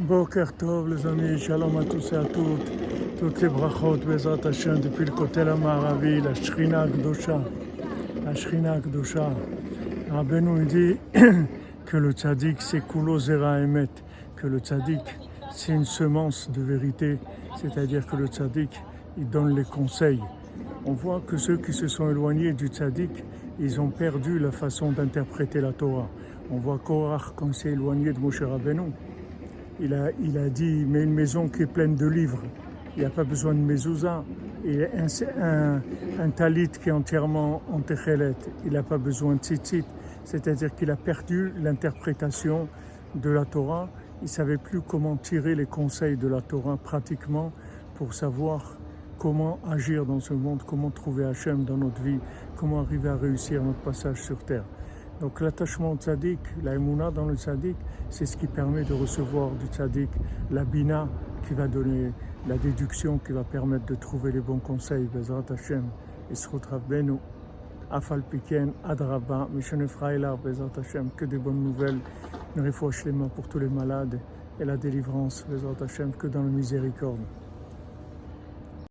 Boker Tov les amis, shalom à tous et à toutes, toutes les brachot, Bezrat Hashem, depuis le côté la Maravi, la Shrina Gdosha, la Shrina Gdosha. Rabbeinu dit que le tzaddik c'est Kulo Zera Emet, que le tzaddik c'est une semence de vérité, c'est-à-dire que le tzaddik il donne les conseils. On voit que ceux qui se sont éloignés du tzaddik, ils ont perdu la façon d'interpréter la Torah. On voit Korach quand s'est éloigné de Moshe Rabbeinu il a, il a dit, mais une maison qui est pleine de livres, il n'y a pas besoin de mezouza. Et un, un, un, talit qui est entièrement en techelet, il n'a pas besoin de tzitzit. C'est-à-dire qu'il a perdu l'interprétation de la Torah. Il ne savait plus comment tirer les conseils de la Torah pratiquement pour savoir comment agir dans ce monde, comment trouver Hachem dans notre vie, comment arriver à réussir notre passage sur terre. Donc l'attachement au tzaddik, la émouna dans le tzaddik, c'est ce qui permet de recevoir du tzaddik la bina qui va donner la déduction, qui va permettre de trouver les bons conseils. Bezrat Hashem, Benu, Afal Piken, Adraba, Mishane Frailar, Bezrat Hashem, que des bonnes nouvelles, une les mains pour tous les malades et la délivrance, Bezrat Hashem, que dans la miséricorde.